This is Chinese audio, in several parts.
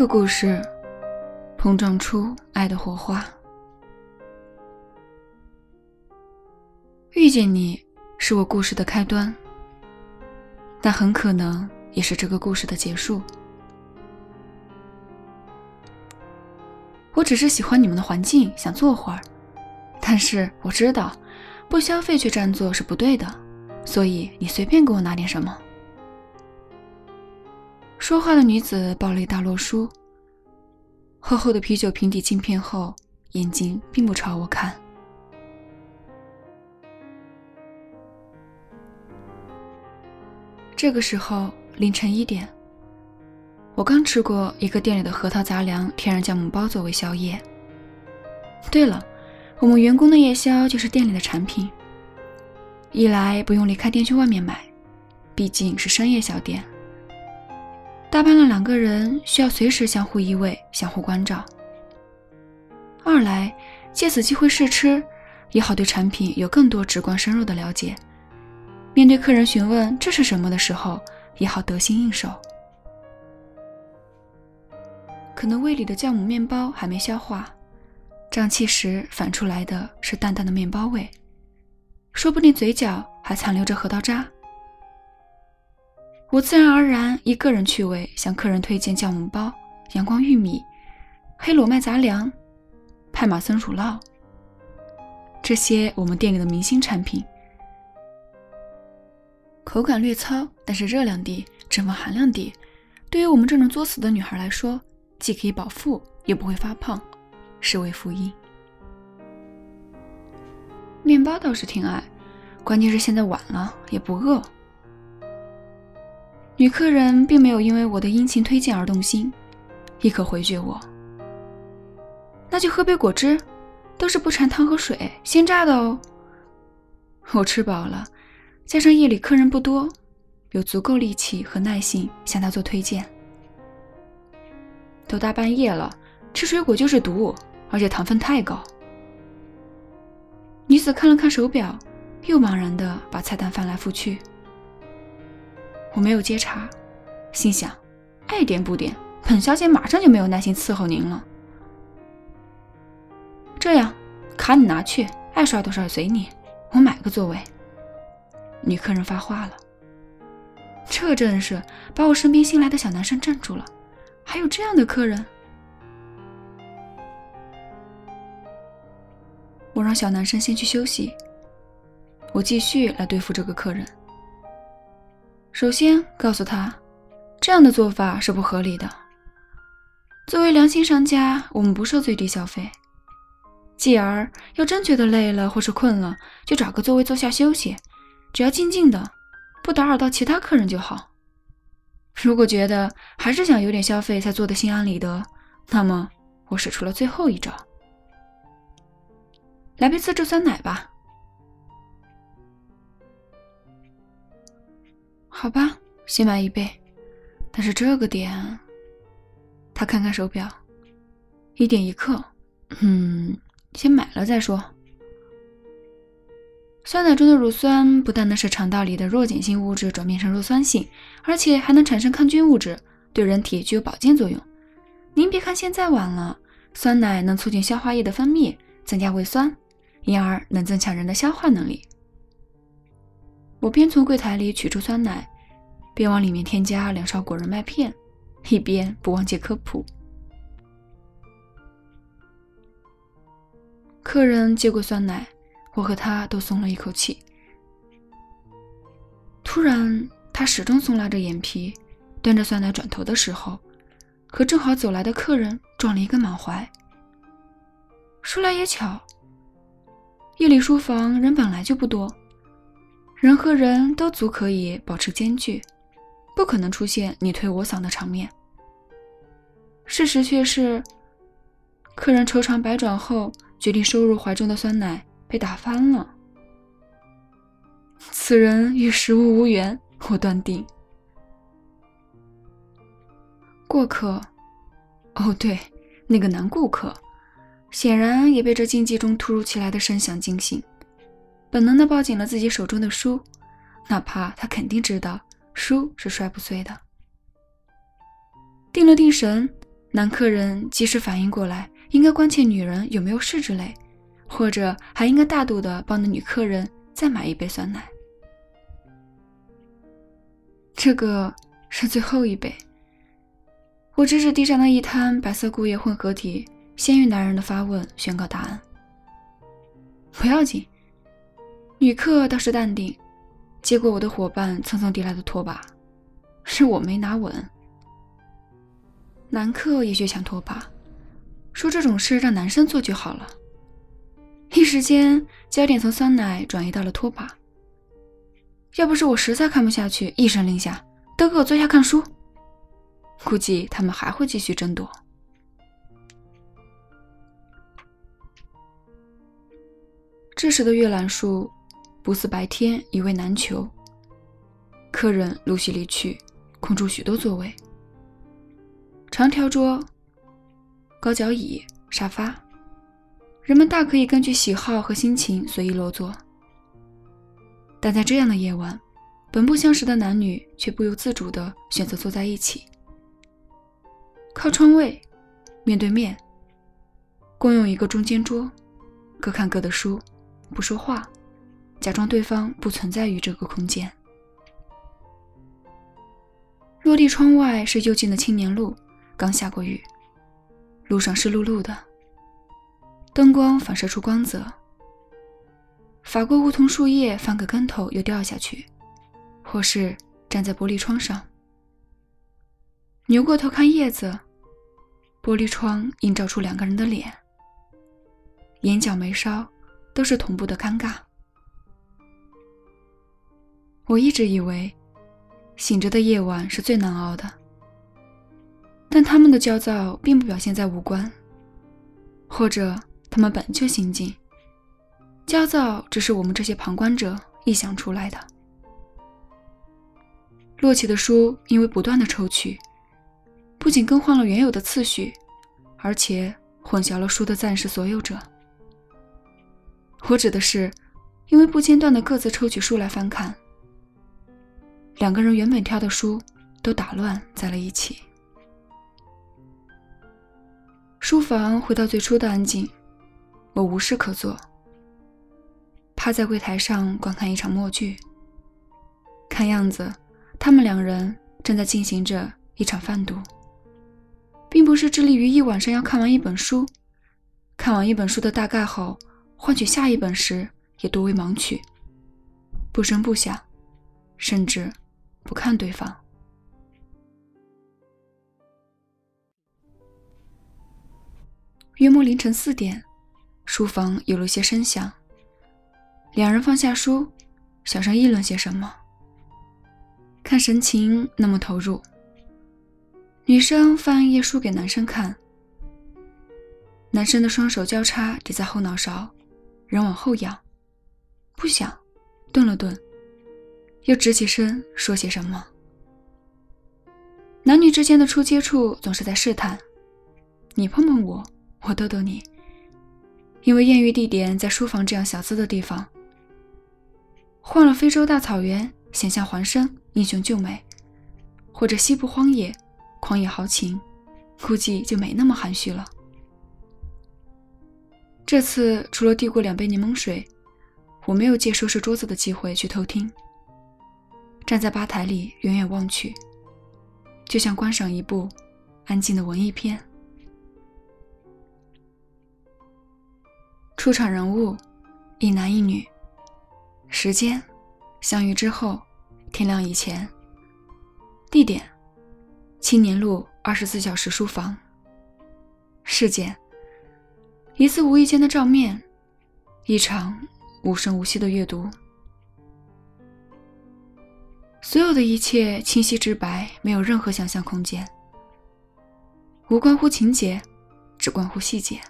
第一个故事，碰撞出爱的火花。遇见你是我故事的开端，但很可能也是这个故事的结束。我只是喜欢你们的环境，想坐会儿，但是我知道不消费却占座是不对的，所以你随便给我拿点什么。说话的女子抱了一大摞书，厚厚的啤酒瓶底镜片后，眼睛并不朝我看。这个时候凌晨一点，我刚吃过一个店里的核桃杂粮天然酵母包作为宵夜。对了，我们员工的夜宵就是店里的产品。一来不用离开店去外面买，毕竟是深夜小店。大班了两个人，需要随时相互依偎、相互关照。二来，借此机会试吃，也好对产品有更多直观深入的了解。面对客人询问这是什么的时候，也好得心应手。可能胃里的酵母面包还没消化，胀气时反出来的是淡淡的面包味，说不定嘴角还残留着核桃渣。我自然而然以个人趣味向客人推荐酵母包、阳光玉米、黑裸麦杂粮、派马森乳酪这些我们店里的明星产品。口感略糙，但是热量低，脂肪含量低，对于我们这种作死的女孩来说，既可以饱腹，也不会发胖，是为福音。面包倒是挺爱，关键是现在晚了，也不饿。女客人并没有因为我的殷勤推荐而动心，一口回绝我：“那就喝杯果汁，都是不掺汤和水，鲜榨的哦。”我吃饱了，加上夜里客人不多，有足够力气和耐心向她做推荐。都大半夜了，吃水果就是毒，而且糖分太高。女子看了看手表，又茫然地把菜单翻来覆去。我没有接茬，心想，爱点不点，本小姐马上就没有耐心伺候您了。这样，卡你拿去，爱刷多少随你，我买个座位。女客人发话了，这真是把我身边新来的小男生镇住了。还有这样的客人？我让小男生先去休息，我继续来对付这个客人。首先告诉他，这样的做法是不合理的。作为良心商家，我们不设最低消费。继而，要真觉得累了或是困了，就找个座位坐下休息，只要静静的，不打扰到其他客人就好。如果觉得还是想有点消费才做的心安理得，那么我使出了最后一招，来杯自制酸奶吧。好吧，先买一杯。但是这个点，他看看手表，一点一刻。嗯，先买了再说。酸奶中的乳酸不但能使肠道里的弱碱性物质转变成弱酸性，而且还能产生抗菌物质，对人体具有保健作用。您别看现在晚了，酸奶能促进消化液的分泌，增加胃酸，因而能增强人的消化能力。我边从柜台里取出酸奶，边往里面添加两勺果仁麦片，一边不忘记科普。客人接过酸奶，我和他都松了一口气。突然，他始终松拉着眼皮，端着酸奶转头的时候，和正好走来的客人撞了一个满怀。说来也巧，夜里书房人本来就不多。人和人都足可以保持间距，不可能出现你推我搡的场面。事实却是，客人愁肠百转后决定收入怀中的酸奶被打翻了。此人与食物无缘，我断定。过客，哦对，那个男顾客，显然也被这竞技中突如其来的声响惊醒。本能的抱紧了自己手中的书，哪怕他肯定知道书是摔不碎的。定了定神，男客人及时反应过来，应该关切女人有没有事之类，或者还应该大度的帮那女客人再买一杯酸奶。这个是最后一杯。我指指地上的一滩白色固液混合体，先于男人的发问宣告答案。不要紧，女客倒是淡定，接过我的伙伴蹭蹭递来的拖把，是我没拿稳。男客也去抢拖把，说这种事让男生做就好了。一时间，焦点从酸奶转移到了拖把。要不是我实在看不下去，一声令下，都给我坐下看书。估计他们还会继续争夺。这时的阅览树不似白天一位难求，客人陆续离去，空出许多座位。长条桌、高脚椅、沙发，人们大可以根据喜好和心情随意落座。但在这样的夜晚，本不相识的男女却不由自主地选择坐在一起。靠窗位，面对面，共用一个中间桌，各看各的书，不说话，假装对方不存在于这个空间。落地窗外是幽静的青年路，刚下过雨，路上湿漉漉的，灯光反射出光泽。法国梧桐树叶翻个跟头又掉下去，或是站在玻璃窗上。扭过头看叶子，玻璃窗映照出两个人的脸，眼角眉梢都是同步的尴尬。我一直以为，醒着的夜晚是最难熬的，但他们的焦躁并不表现在五官，或者他们本就心静，焦躁只是我们这些旁观者臆想出来的。摞起的书因为不断的抽取。不仅更换了原有的次序，而且混淆了书的暂时所有者。我指的是，因为不间断的各自抽取书来翻看，两个人原本挑的书都打乱在了一起。书房回到最初的安静，我无事可做，趴在柜台上观看一场默剧。看样子，他们两人正在进行着一场贩毒。并不是致力于一晚上要看完一本书，看完一本书的大概后，换取下一本时也多为盲取，不声不响，甚至不看对方。约莫凌晨四点，书房有了些声响，两人放下书，小声议论些什么，看神情那么投入。女生翻一页书给男生看，男生的双手交叉抵在后脑勺，人往后仰，不想，顿了顿，又直起身说些什么。男女之间的初接触总是在试探，你碰碰我，我逗逗你。因为艳遇地点在书房这样小资的地方，换了非洲大草原，险象环生，英雄救美，或者西部荒野。狂野豪情，估计就没那么含蓄了。这次除了递过两杯柠檬水，我没有借收拾桌子的机会去偷听。站在吧台里远远望去，就像观赏一部安静的文艺片。出场人物：一男一女。时间：相遇之后，天亮以前。地点。青年路二十四小时书房。事件：一次无意间的照面，一场无声无息的阅读。所有的一切清晰直白，没有任何想象空间。无关乎情节，只关乎细节。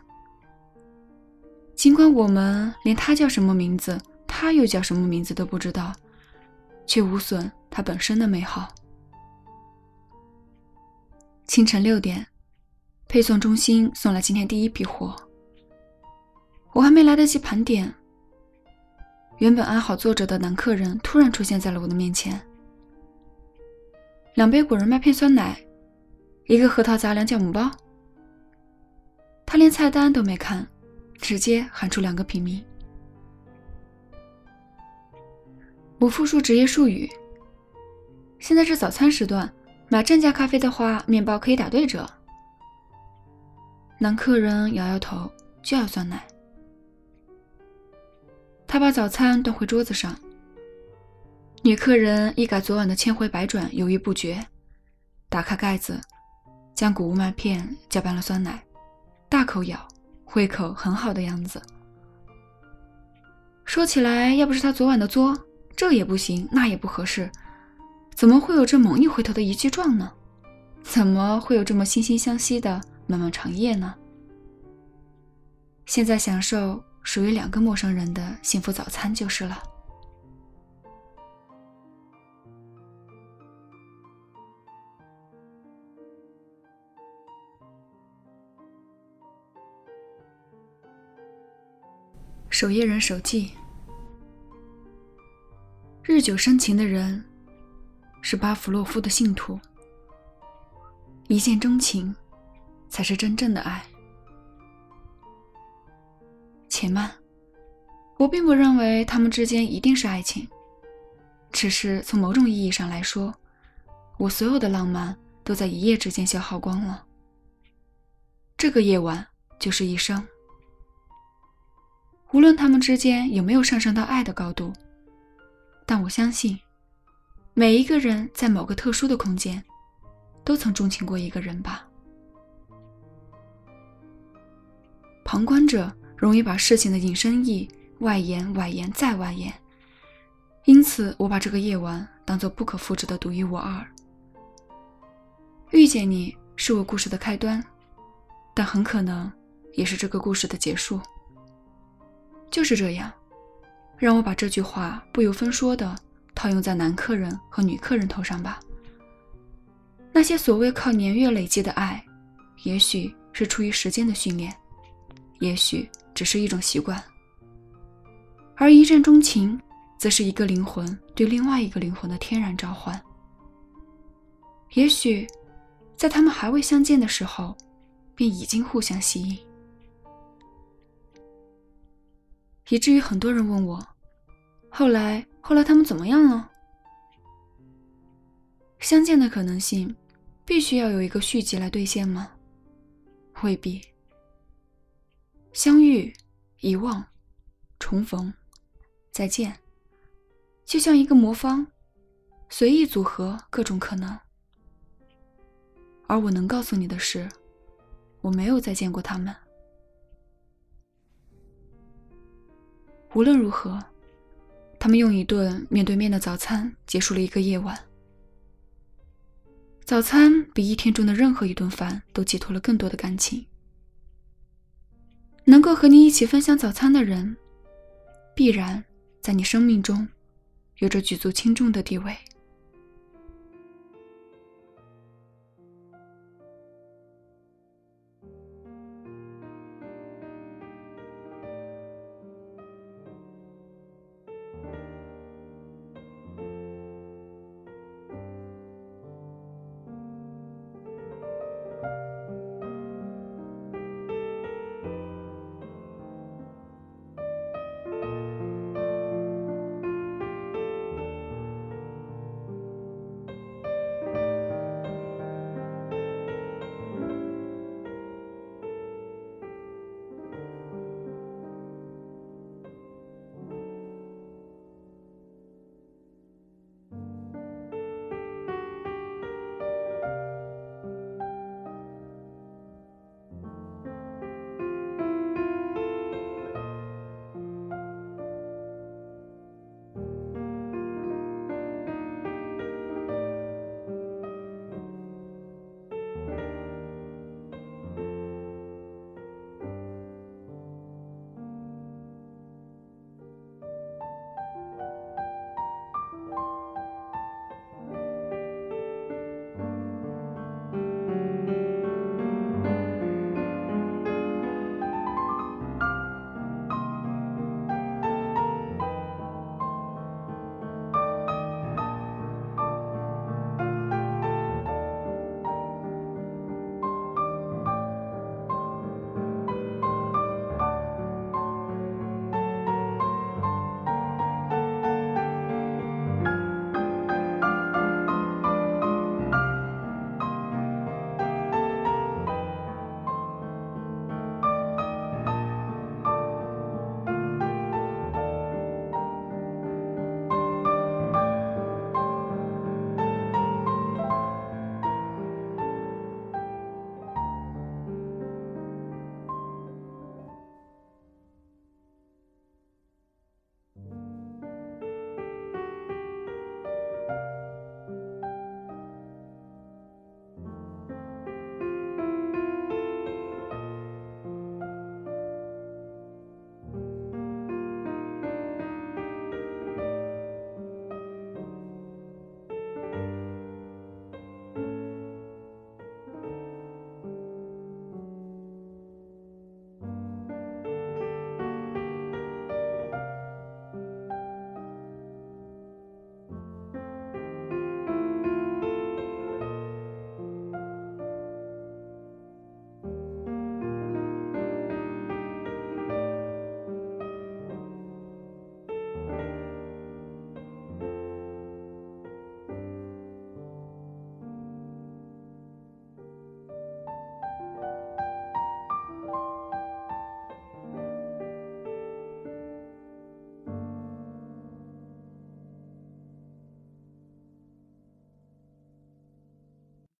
尽管我们连他叫什么名字，他又叫什么名字都不知道，却无损他本身的美好。清晨六点，配送中心送来今天第一批货。我还没来得及盘点，原本安好坐着的男客人突然出现在了我的面前。两杯果仁麦片酸奶，一个核桃杂粮酵母包，他连菜单都没看，直接喊出两个平民。我复述职业术语。现在是早餐时段，买正价咖啡的话，面包可以打对折。男客人摇摇头，就要酸奶。他把早餐端回桌子上。女客人一改昨晚的千回百转，犹豫不决，打开盖子，将谷物麦片搅拌了酸奶，大口咬，胃口很好的样子。说起来，要不是他昨晚的作，这也不行，那也不合适，怎么会有这猛一回头的一句状呢？怎么会有这么惺惺相惜的漫漫长夜呢？现在享受属于两个陌生人的幸福早餐就是了。守夜人手记：日久生情的人是巴甫洛夫的信徒，一见钟情才是真正的爱。且慢，我并不认为他们之间一定是爱情，只是从某种意义上来说，我所有的浪漫都在一夜之间消耗光了。这个夜晚就是一生。无论他们之间有没有上升到爱的高度，但我相信，每一个人在某个特殊的空间，都曾钟情过一个人吧。旁观者容易把事情的引申义外延、外延再外延，因此我把这个夜晚当做不可复制的独一无二。遇见你是我故事的开端，但很可能也是这个故事的结束。就是这样，让我把这句话不由分说的套用在男客人和女客人头上吧。那些所谓靠年月累积的爱，也许是出于时间的训练，也许只是一种习惯，而一见钟情，则是一个灵魂对另外一个灵魂的天然召唤。也许，在他们还未相见的时候，便已经互相吸引。以至于很多人问我，后来后来他们怎么样了？相见的可能性，必须要有一个续集来兑现吗？未必。相遇、遗忘、重逢、再见，就像一个魔方，随意组合各种可能。而我能告诉你的是，我没有再见过他们。无论如何，他们用一顿面对面的早餐结束了一个夜晚。早餐比一天中的任何一顿饭都寄托了更多的感情。能够和你一起分享早餐的人，必然在你生命中有着举足轻重的地位。